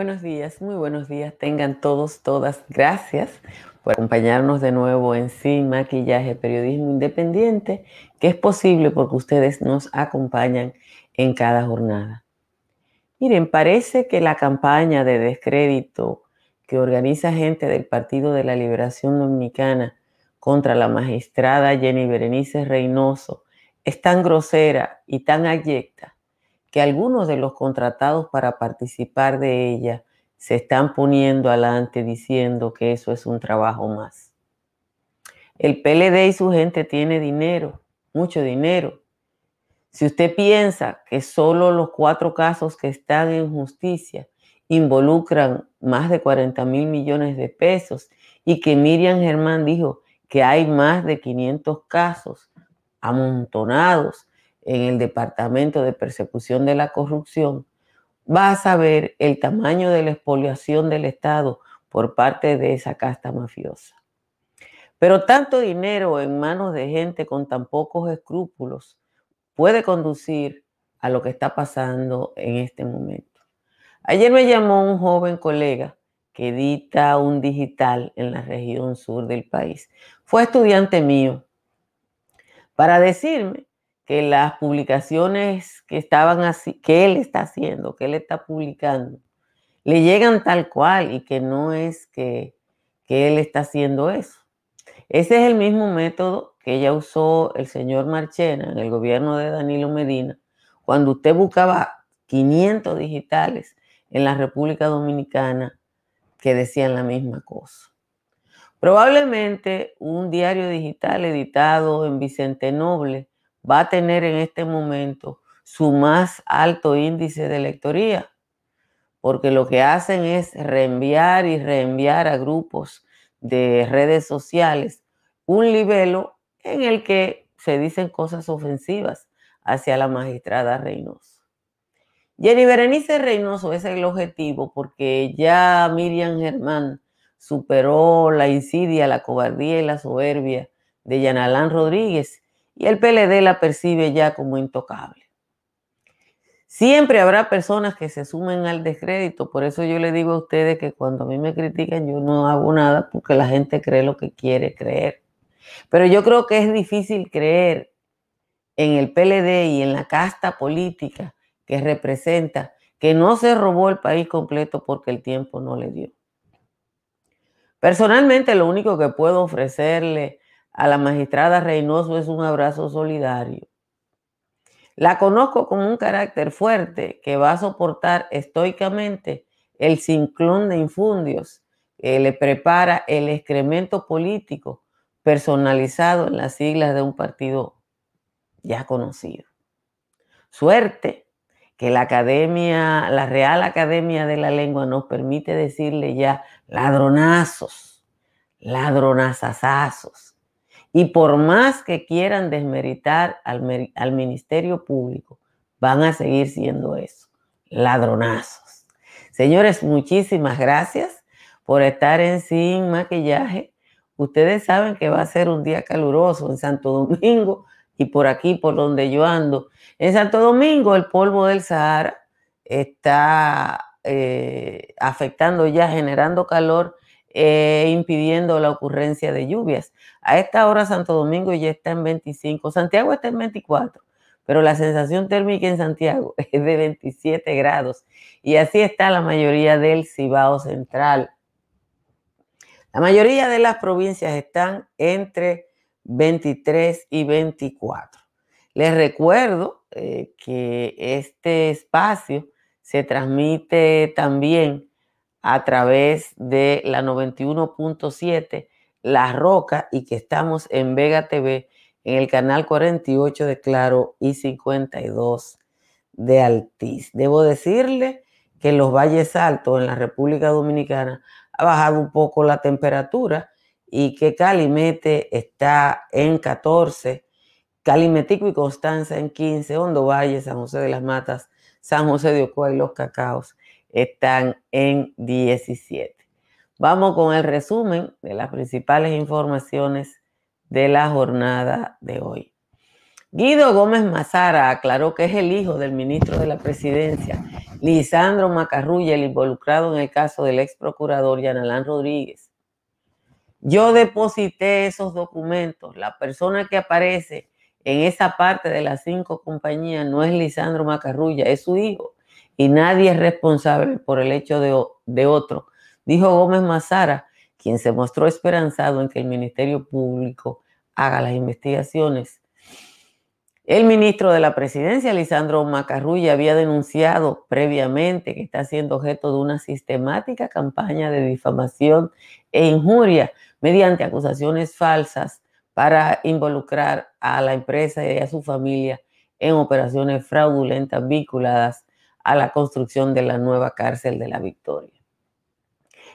Buenos días, muy buenos días. Tengan todos, todas. Gracias por acompañarnos de nuevo en Sin Maquillaje Periodismo Independiente, que es posible porque ustedes nos acompañan en cada jornada. Miren, parece que la campaña de descrédito que organiza gente del Partido de la Liberación Dominicana contra la magistrada Jenny Berenice Reynoso es tan grosera y tan abyecta que algunos de los contratados para participar de ella se están poniendo adelante diciendo que eso es un trabajo más. El PLD y su gente tiene dinero, mucho dinero. Si usted piensa que solo los cuatro casos que están en justicia involucran más de 40 mil millones de pesos y que Miriam Germán dijo que hay más de 500 casos amontonados en el Departamento de Persecución de la Corrupción, va a saber el tamaño de la expoliación del Estado por parte de esa casta mafiosa. Pero tanto dinero en manos de gente con tan pocos escrúpulos puede conducir a lo que está pasando en este momento. Ayer me llamó un joven colega que edita un digital en la región sur del país. Fue estudiante mío para decirme que las publicaciones que estaban así, que él está haciendo, que él está publicando, le llegan tal cual y que no es que, que él está haciendo eso. Ese es el mismo método que ya usó el señor Marchena en el gobierno de Danilo Medina, cuando usted buscaba 500 digitales en la República Dominicana que decían la misma cosa. Probablemente un diario digital editado en Vicente Noble va a tener en este momento su más alto índice de lectoría, porque lo que hacen es reenviar y reenviar a grupos de redes sociales un libelo en el que se dicen cosas ofensivas hacia la magistrada Reynoso. Jenny Berenice Reynoso es el objetivo porque ya Miriam Germán superó la insidia, la cobardía y la soberbia de Yanalán Rodríguez y el PLD la percibe ya como intocable. Siempre habrá personas que se sumen al descrédito, por eso yo le digo a ustedes que cuando a mí me critican yo no hago nada porque la gente cree lo que quiere creer. Pero yo creo que es difícil creer en el PLD y en la casta política que representa que no se robó el país completo porque el tiempo no le dio. Personalmente lo único que puedo ofrecerle a la magistrada Reynoso es un abrazo solidario. La conozco con un carácter fuerte que va a soportar estoicamente el ciclón de infundios que le prepara el excremento político personalizado en las siglas de un partido ya conocido. Suerte que la academia, la Real Academia de la Lengua nos permite decirle ya ladronazos, ladronazazazos y por más que quieran desmeritar al, al Ministerio Público, van a seguir siendo eso, ladronazos. Señores, muchísimas gracias por estar en Sin Maquillaje. Ustedes saben que va a ser un día caluroso en Santo Domingo y por aquí, por donde yo ando. En Santo Domingo, el polvo del Sahara está eh, afectando ya, generando calor e impidiendo la ocurrencia de lluvias. A esta hora Santo Domingo ya está en 25, Santiago está en 24, pero la sensación térmica en Santiago es de 27 grados y así está la mayoría del Cibao Central. La mayoría de las provincias están entre 23 y 24. Les recuerdo eh, que este espacio se transmite también a través de la 91.7 La Roca y que estamos en Vega TV en el canal 48 de Claro y 52 de Altiz. Debo decirle que en los valles altos en la República Dominicana ha bajado un poco la temperatura y que Calimete está en 14, Calimetico y Constanza en 15, Hondo Valle, San José de las Matas, San José de Ocoa y Los Cacaos están en 17. Vamos con el resumen de las principales informaciones de la jornada de hoy. Guido Gómez Mazara aclaró que es el hijo del ministro de la Presidencia, Lisandro Macarrulla, el involucrado en el caso del ex procurador Yanalán Rodríguez. Yo deposité esos documentos. La persona que aparece en esa parte de las cinco compañías no es Lisandro Macarrulla, es su hijo. Y nadie es responsable por el hecho de, de otro, dijo Gómez Mazara, quien se mostró esperanzado en que el Ministerio Público haga las investigaciones. El ministro de la Presidencia, Lisandro Macarrulla, había denunciado previamente que está siendo objeto de una sistemática campaña de difamación e injuria mediante acusaciones falsas para involucrar a la empresa y a su familia en operaciones fraudulentas vinculadas a la construcción de la nueva cárcel de la Victoria.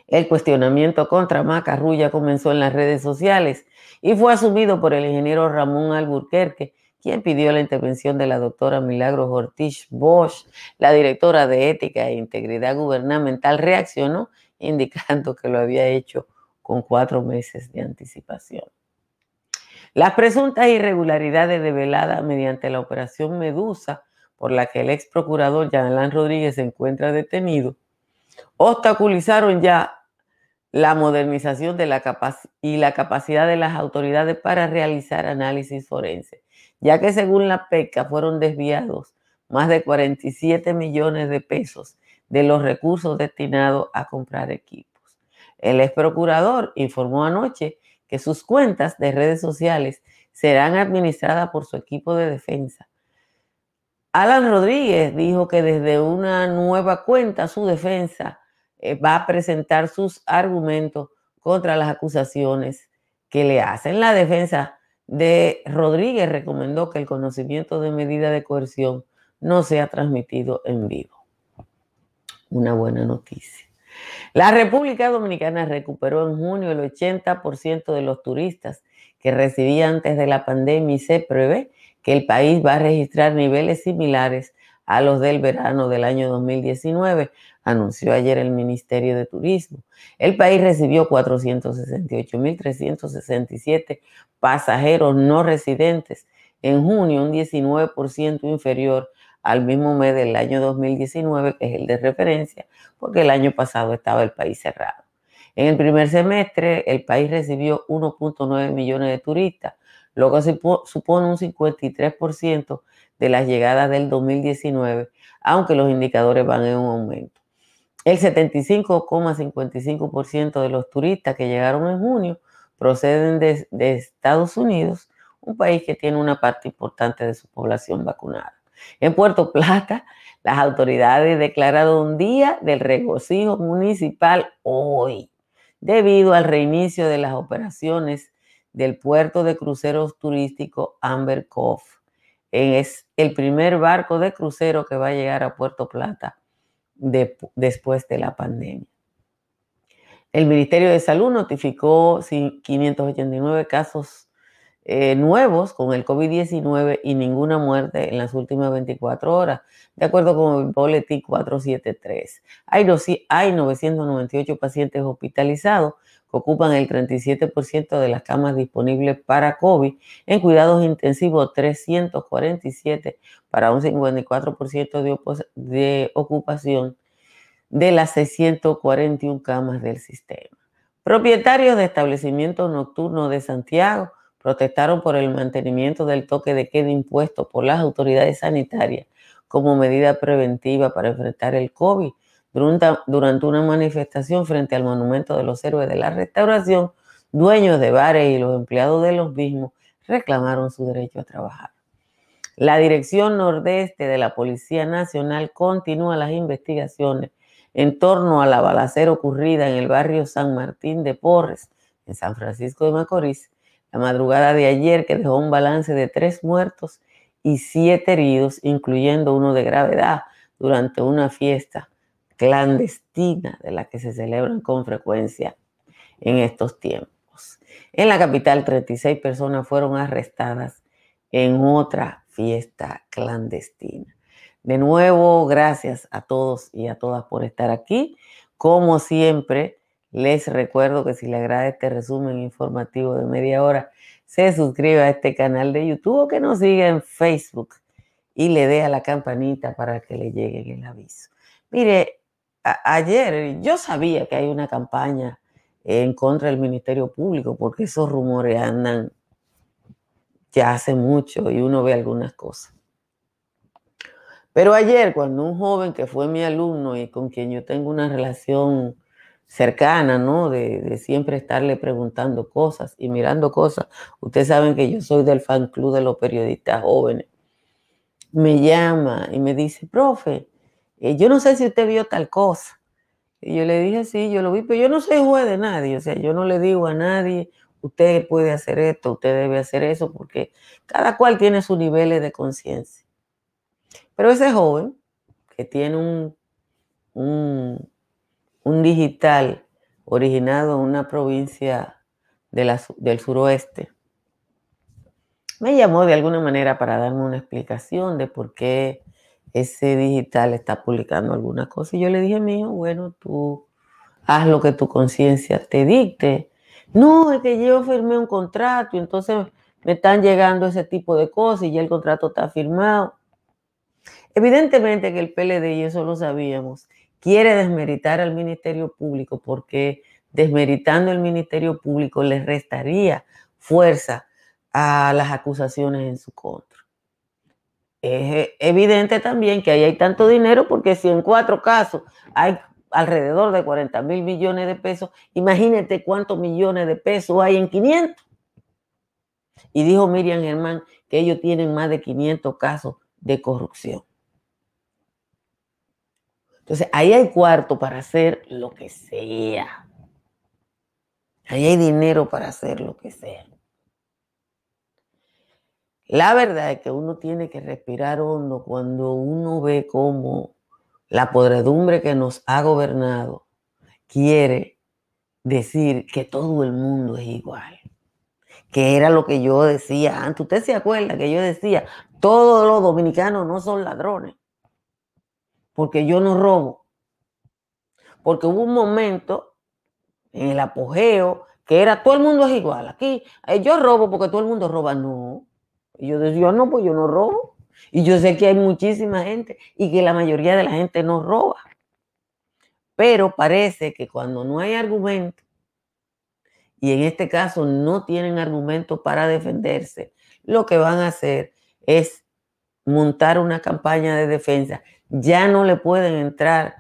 El cuestionamiento contra Macarrulla comenzó en las redes sociales y fue asumido por el ingeniero Ramón Alburquerque, quien pidió la intervención de la doctora Milagros Ortiz Bosch, la directora de Ética e Integridad Gubernamental, reaccionó indicando que lo había hecho con cuatro meses de anticipación. Las presuntas irregularidades develadas mediante la operación Medusa, por la que el ex procurador Yanalán Rodríguez se encuentra detenido, obstaculizaron ya la modernización de la y la capacidad de las autoridades para realizar análisis forense ya que según la PECA fueron desviados más de 47 millones de pesos de los recursos destinados a comprar equipos. El ex procurador informó anoche que sus cuentas de redes sociales serán administradas por su equipo de defensa. Alan Rodríguez dijo que desde una nueva cuenta su defensa eh, va a presentar sus argumentos contra las acusaciones que le hacen. La defensa de Rodríguez recomendó que el conocimiento de medida de coerción no sea transmitido en vivo. Una buena noticia. La República Dominicana recuperó en junio el 80% de los turistas que recibía antes de la pandemia y se prevé que el país va a registrar niveles similares a los del verano del año 2019, anunció ayer el Ministerio de Turismo. El país recibió 468.367 pasajeros no residentes en junio, un 19% inferior al mismo mes del año 2019, que es el de referencia, porque el año pasado estaba el país cerrado. En el primer semestre, el país recibió 1.9 millones de turistas, lo que supone un 53% de las llegadas del 2019, aunque los indicadores van en un aumento. El 75,55% de los turistas que llegaron en junio proceden de, Estados Unidos, un país que tiene una parte importante de su población vacunada. En Puerto Plata, las autoridades declararon un día del regocijo municipal hoy, debido al reinicio de las operaciones del puerto de cruceros turístico Amber Cove. Es el primer barco de crucero que va a llegar a Puerto Plata después de la pandemia. El Ministerio de Salud notificó 589 casos eh, nuevos con el COVID-19 y ninguna muerte en las últimas 24 horas, de acuerdo con el boletín 473. Hay, hay 998 pacientes hospitalizados ocupan el 37% de las camas disponibles para COVID, en cuidados intensivos 347 para un 54% de, de ocupación de las 641 camas del sistema. Propietarios de establecimientos nocturnos de Santiago protestaron por el mantenimiento del toque de queda impuesto por las autoridades sanitarias como medida preventiva para enfrentar el COVID durante una manifestación frente al Monumento de los Héroes de la Restauración, dueños de bares y los empleados de los mismos reclamaron su derecho a trabajar. La Dirección Nordeste de la Policía Nacional continúa las investigaciones en torno a la balacera ocurrida en el barrio San Martín de Porres, en San Francisco de Macorís, la madrugada de ayer que dejó un balance de tres muertos y siete heridos, incluyendo uno de gravedad, durante una fiesta clandestina de la que se celebran con frecuencia en estos tiempos. En la capital, 36 personas fueron arrestadas en otra fiesta clandestina. De nuevo, gracias a todos y a todas por estar aquí. Como siempre, les recuerdo que si le agrada este resumen informativo de media hora, se suscriba a este canal de YouTube o que nos siga en Facebook y le dé a la campanita para que le llegue el aviso. Mire, ayer yo sabía que hay una campaña en contra del Ministerio Público porque esos rumores andan ya hace mucho y uno ve algunas cosas. Pero ayer, cuando un joven que fue mi alumno y con quien yo tengo una relación cercana, ¿no? De, siempre estarle preguntando cosas y mirando cosas. Ustedes saben que yo soy del fan club de los periodistas jóvenes. Me llama y me dice, profe, eh, yo no sé si usted vio tal cosa. Y yo le dije, sí, yo lo vi, pero yo no soy juez de nadie. O sea, yo no le digo a nadie, usted puede hacer esto, usted debe hacer eso, porque cada cual tiene sus niveles de conciencia. Pero ese joven que tiene un, un un digital originado en una provincia del suroeste, me llamó de alguna manera para darme una explicación de por qué ese digital está publicando alguna cosa. Y yo le dije, mío, bueno, tú haz lo que tu conciencia te dicte. No, es que yo firmé un contrato y entonces me están llegando ese tipo de cosas y ya el contrato está firmado. Evidentemente que el PLD, y eso lo sabíamos, quiere desmeritar al Ministerio Público porque desmeritando el Ministerio Público le restaría fuerza a las acusaciones en su contra. Es evidente también que ahí hay tanto dinero porque si en cuatro casos hay alrededor de 40 mil millones de pesos, imagínate cuántos millones de pesos hay en 500. Y dijo Miriam Germán que ellos tienen más de 500 casos de corrupción. Entonces, ahí hay cuarto para hacer lo que sea. Ahí hay dinero para hacer lo que sea. La verdad es que uno tiene que respirar hondo cuando uno ve cómo la podredumbre que nos ha gobernado quiere decir que todo el mundo es igual. Que era lo que yo decía antes. Usted se acuerda que yo decía, todos los dominicanos no son ladrones porque yo no robo. Porque hubo un momento en el apogeo que era todo el mundo es igual. Aquí eh, yo robo porque todo el mundo roba. No. Y yo decía, no, pues yo no robo. Y yo sé que hay muchísima gente y que la mayoría de la gente no roba. Pero parece que cuando no hay argumento, y en este caso no tienen argumento para defenderse, lo que van a hacer es montar una campaña de defensa ya no le pueden entrar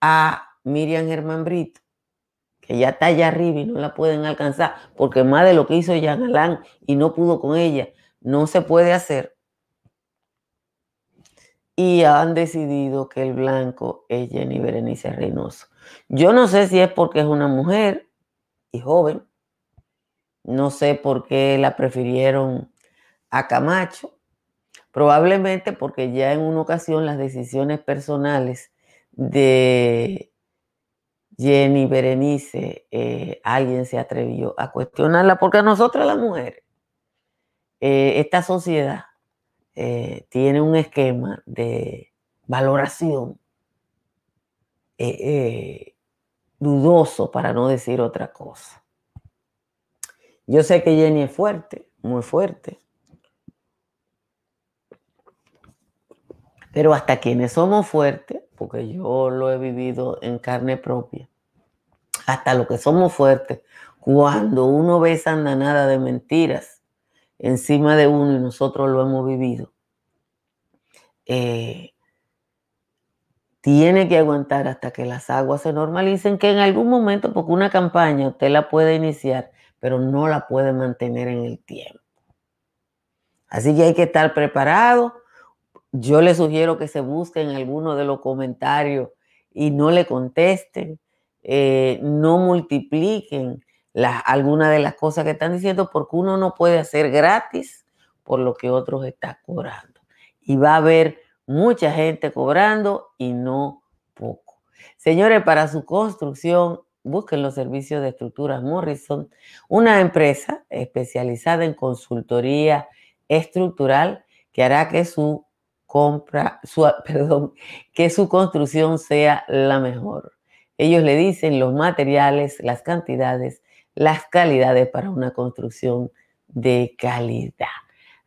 a Miriam Germán Brito, que ya está allá arriba y no la pueden alcanzar, porque más de lo que hizo Jean Alain y no pudo con ella, no se puede hacer. Y han decidido que el blanco es Jenny Berenice Reynoso. Yo no sé si es porque es una mujer y joven, no sé por qué la prefirieron a Camacho, Probablemente porque ya en una ocasión las decisiones personales de Jenny Berenice, eh, alguien se atrevió a cuestionarla, porque a nosotras las mujeres, eh, esta sociedad eh, tiene un esquema de valoración dudoso, para no decir otra cosa. Yo sé que Jenny es fuerte, muy fuerte, Pero hasta quienes somos fuertes, porque yo lo he vivido en carne propia, hasta lo que somos fuertes, cuando uno ve esa andanada de mentiras encima de uno y nosotros lo hemos vivido, eh, tiene que aguantar hasta que las aguas se normalicen, que en algún momento, porque una campaña usted la puede iniciar, pero no la puede mantener en el tiempo. Así que hay que estar preparado yo les sugiero que se busquen alguno de los comentarios y no le contesten, eh, no multipliquen algunas de las cosas que están diciendo porque uno no puede hacer gratis por lo que otros están cobrando. Y va a haber mucha gente cobrando y no poco. Señores, para su construcción, busquen los servicios de estructuras Morrison, una empresa especializada en consultoría estructural que hará que su compra, su, perdón, que su construcción sea la mejor. Ellos le dicen los materiales, las cantidades, las calidades para una construcción de calidad.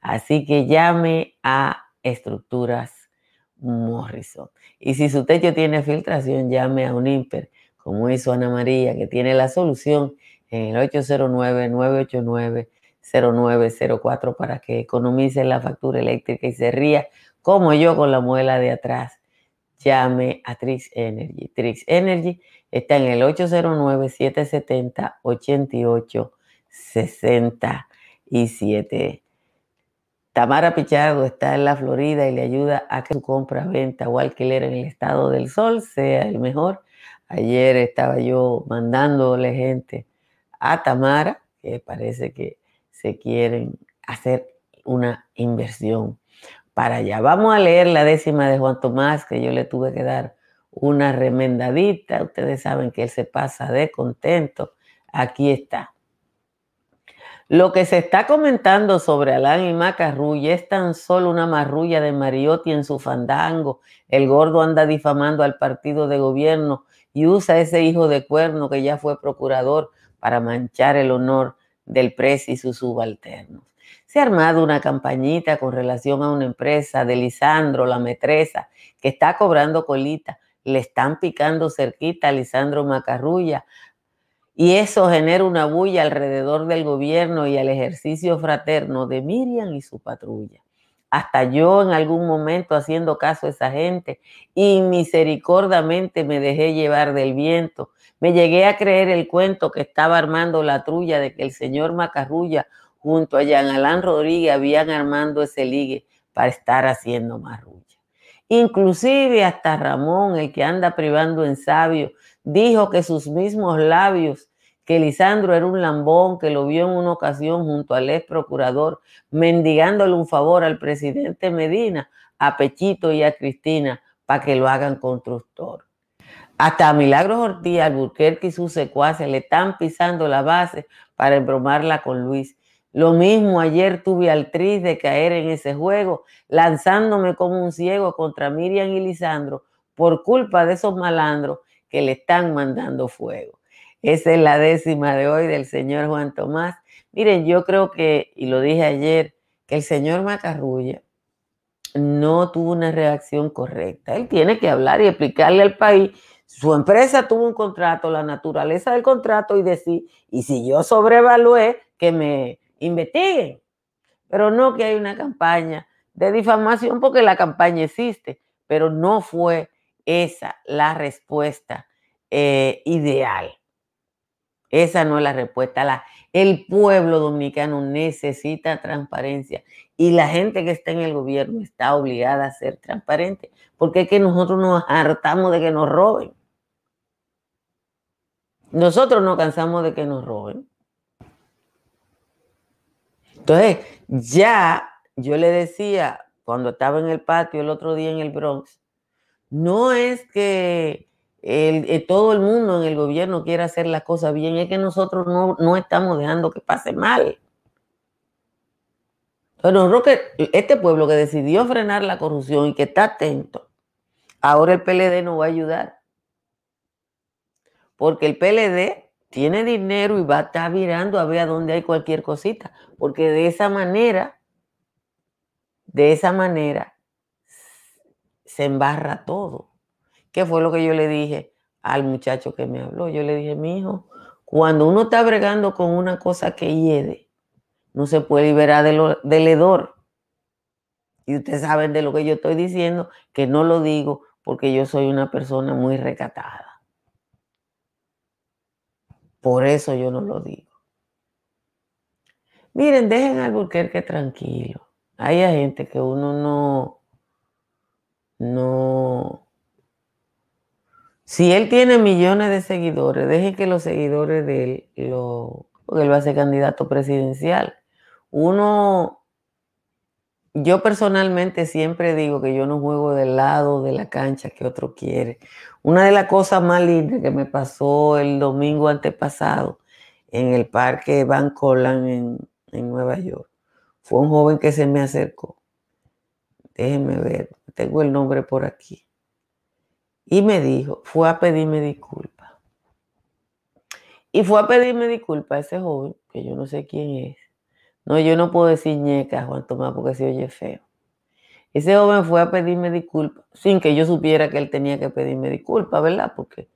Así que llame a estructuras Morrison. Y si su techo tiene filtración, llame a un IMPER, como hizo Ana María, que tiene la solución en el 809-989-0904 para que economice la factura eléctrica y se ría como yo con la muela de atrás. Llame a Trix Energy. Trix Energy está en el 809-770-8867. Tamara Pichardo está en la Florida y le ayuda a que su compra, venta o alquiler en el estado del sol sea el mejor. Ayer estaba yo mandándole gente a Tamara, que parece que se quieren hacer una inversión para allá. Vamos a leer la décima de Juan Tomás, que yo le tuve que dar una remendadita. Ustedes saben que él se pasa de contento. Aquí está. Lo que se está comentando sobre Alán y Macarrulla es tan solo una marrulla de Mariotti en su fandango. El gordo anda difamando al partido de gobierno y usa ese hijo de cuerno que ya fue procurador para manchar el honor del pres y sus subalternos. Se ha armado una campañita con relación a una empresa de Lisandro, la metresa, que está cobrando colita. Le están picando cerquita a Lisandro Macarrulla y eso genera una bulla alrededor del gobierno y al ejercicio fraterno de Miriam y su patrulla. Hasta yo en algún momento haciendo caso a esa gente y misericordiamente me dejé llevar del viento. Me llegué a creer el cuento que estaba armando la trulla de que el señor Macarrulla junto a Jean Alain Rodríguez habían armando ese ligue para estar haciendo marrulla. Inclusive hasta Ramón, el que anda privando en sabio, dijo que sus mismos labios, que Lisandro era un lambón, que lo vio en una ocasión junto al ex procurador, mendigándole un favor al presidente Medina, a Pechito y a Cristina, para que lo hagan constructor. Hasta a Milagros Ortiz, Alburquerque y sus secuaces le están pisando la base para embromarla con Luis. Lo mismo ayer tuve al tris de caer en ese juego, lanzándome como un ciego contra Miriam y Lisandro por culpa de esos malandros que le están mandando fuego. Esa es la décima de hoy del señor Juan Tomás. Miren, yo creo que, y lo dije ayer, que el señor Macarrulla no tuvo una reacción correcta. Él tiene que hablar y explicarle al país. Su empresa tuvo un contrato, la naturaleza del contrato y decir, y si yo sobrevalué, que me investiguen. Pero no que hay una campaña de difamación, porque la campaña existe, pero no fue esa la respuesta eh, ideal. Esa no es la respuesta. La, el pueblo dominicano necesita transparencia y la gente que está en el gobierno está obligada a ser transparente, porque es que nosotros nos hartamos de que nos roben. Nosotros nos cansamos de que nos roben. Entonces, ya yo le decía cuando estaba en el patio el otro día en el Bronx, no es que eh, todo el mundo en el gobierno quiera hacer las cosas bien, es que nosotros no, estamos dejando que pase mal. Pero Roque, este pueblo que decidió frenar la corrupción y que está atento, ahora el PLD no va a ayudar. Porque el PLD tiene dinero y va a estar mirando a ver a dónde hay cualquier cosita. Porque de esa manera, de esa manera, se embarra todo. ¿Qué fue lo que yo le dije al muchacho que me habló? Yo le dije, mi hijo, cuando uno está bregando con una cosa que hiede, no se puede liberar del hedor. Y ustedes saben de lo que yo estoy diciendo, que no lo digo porque yo soy una persona muy recatada. Por eso yo no lo digo. Miren, dejen al Burquerque tranquilo. Hay gente que uno no, no. Si él tiene millones de seguidores, deje que los seguidores de él lo. Porque él va a ser candidato presidencial. Uno yo personalmente siempre digo que yo no juego del lado de la cancha que otro quiere. Una de las cosas más lindas que me pasó el domingo antepasado en el parque Van Colan en, en Nueva York fue un joven que se me acercó. Déjenme ver, tengo el nombre por aquí. Y me dijo, fue a pedirme disculpas. Y fue a pedirme disculpas a ese joven, que yo no sé quién es. No, yo no puedo decir ñeca, Juan Tomás, porque se oye feo. Ese joven fue a pedirme disculpas, sin que yo supiera que él tenía que pedirme disculpas, ¿verdad? Porque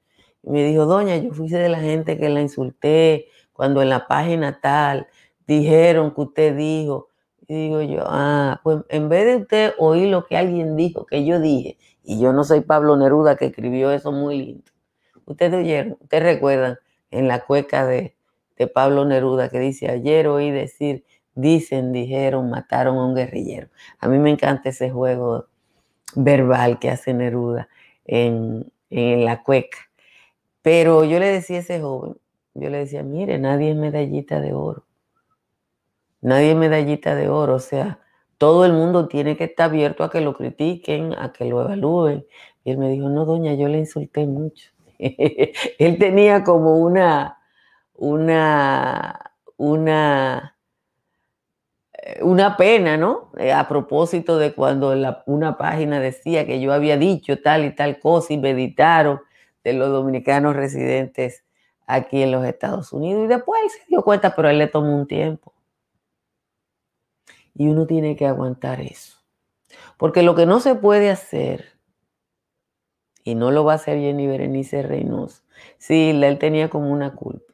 me dijo, doña, yo fui de la gente que la insulté cuando en la página tal dijeron que usted dijo. Y digo yo, ah, pues en vez de usted oír lo que alguien dijo, que yo dije, y yo no soy Pablo Neruda que escribió eso muy lindo. Ustedes oyeron, ustedes recuerdan en la cueca de, de Pablo Neruda que dice, ayer oí decir dicen, dijeron, mataron a un guerrillero. A mí me encanta ese juego verbal que hace Neruda en, la cueca. Pero yo le decía a ese joven, yo le decía, mire, nadie es medallita de oro. Nadie es medallita de oro. O sea, todo el mundo tiene que estar abierto a que lo critiquen, a que lo evalúen. Y él me dijo, no, doña, yo le insulté mucho. él tenía como una, una, una una pena, ¿no? Eh, a propósito de cuando una página decía que yo había dicho tal y tal cosa y meditaron de los dominicanos residentes aquí en los Estados Unidos. Y después él se dio cuenta, pero él le tomó un tiempo. Y uno tiene que aguantar eso. Porque lo que no se puede hacer, y no lo va a hacer Jenny Berenice Reynoso, sí, él tenía como una culpa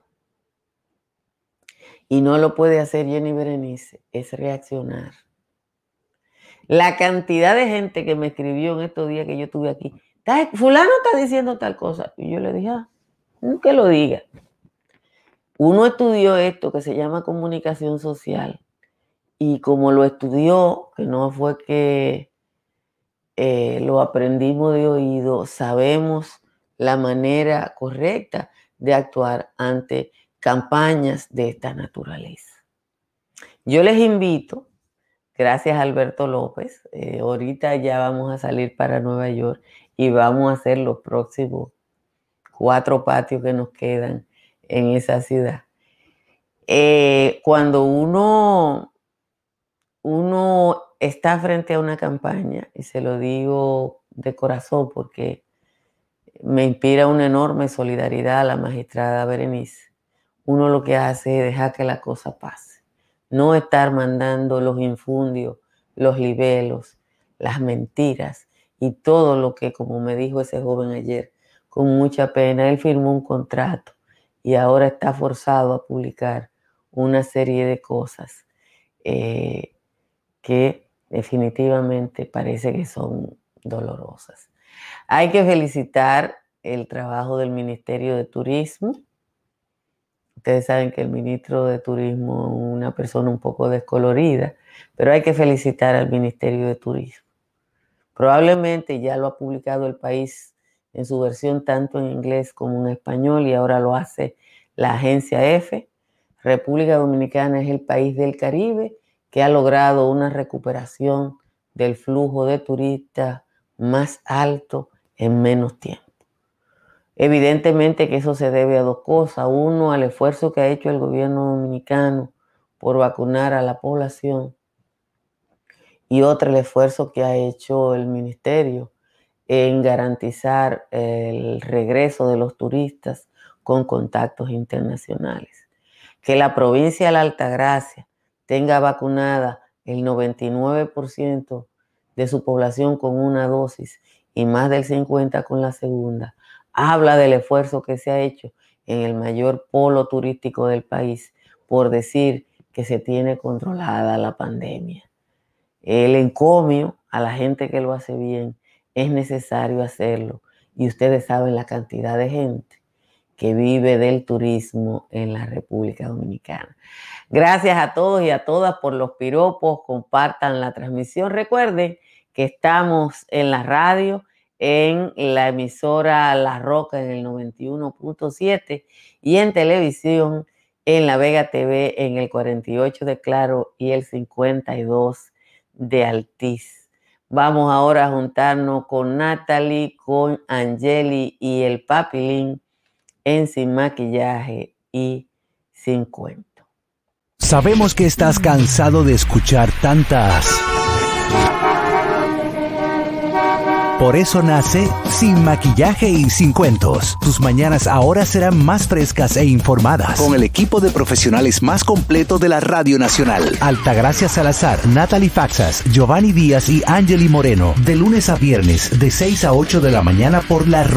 y no lo puede hacer Jenny Berenice, es reaccionar. La cantidad de gente que me escribió en estos días que yo estuve aquí, fulano está diciendo tal cosa. Y yo le dije, ah, que lo diga. Uno estudió esto que se llama comunicación social y como lo estudió, que no fue que eh, lo aprendimos de oído, sabemos la manera correcta de actuar ante campañas de esta naturaleza. Yo les invito, gracias Alberto López, eh, ahorita ya vamos a salir para Nueva York y vamos a hacer los próximos cuatro patios que nos quedan en esa ciudad. Eh, cuando uno, uno está frente a una campaña, y se lo digo de corazón porque me inspira una enorme solidaridad a la magistrada Berenice, uno lo que hace es dejar que la cosa pase. No estar mandando los infundios, los libelos, las mentiras y todo lo que, como me dijo ese joven ayer, con mucha pena, él firmó un contrato y ahora está forzado a publicar una serie de cosas eh, que definitivamente parece que son dolorosas. Hay que felicitar el trabajo del Ministerio de Turismo, Ustedes saben que el ministro de Turismo es una persona un poco descolorida, pero hay que felicitar al Ministerio de Turismo. Probablemente ya lo ha publicado el país en su versión tanto en inglés como en español y ahora lo hace la agencia F. República Dominicana es el país del Caribe que ha logrado una recuperación del flujo de turistas más alto en menos tiempo. Evidentemente que eso se debe a dos cosas. Uno, al esfuerzo que ha hecho el gobierno dominicano por vacunar a la población. Y otro, el esfuerzo que ha hecho el ministerio en garantizar el regreso de los turistas con contactos internacionales. Que la provincia de la Altagracia tenga vacunada el 99% de su población con una dosis y más del 50% con la segunda, habla del esfuerzo que se ha hecho en el mayor polo turístico del país por decir que se tiene controlada la pandemia. El encomio a la gente que lo hace bien es necesario hacerlo y ustedes saben la cantidad de gente que vive del turismo en la República Dominicana. Gracias a todos y a todas por los piropos, compartan la transmisión. Recuerden que estamos en la radio en la emisora La Roca en el 91.7 y en televisión en La Vega TV en el 48 de Claro y el 52 de Altiz. Vamos ahora a juntarnos con Natalie, con Angeli y el Papilín en Sin Maquillaje y Sin Cuento. Sabemos que estás cansado de escuchar tantas Por eso nace Sin Maquillaje y Sin Cuentos. Tus mañanas ahora serán más frescas e informadas. Con el equipo de profesionales más completo de la Radio Nacional. Altagracia Salazar, Natalie Faxas, Giovanni Díaz y Angeli Moreno. De lunes a viernes, de 6 a 8 de la mañana por la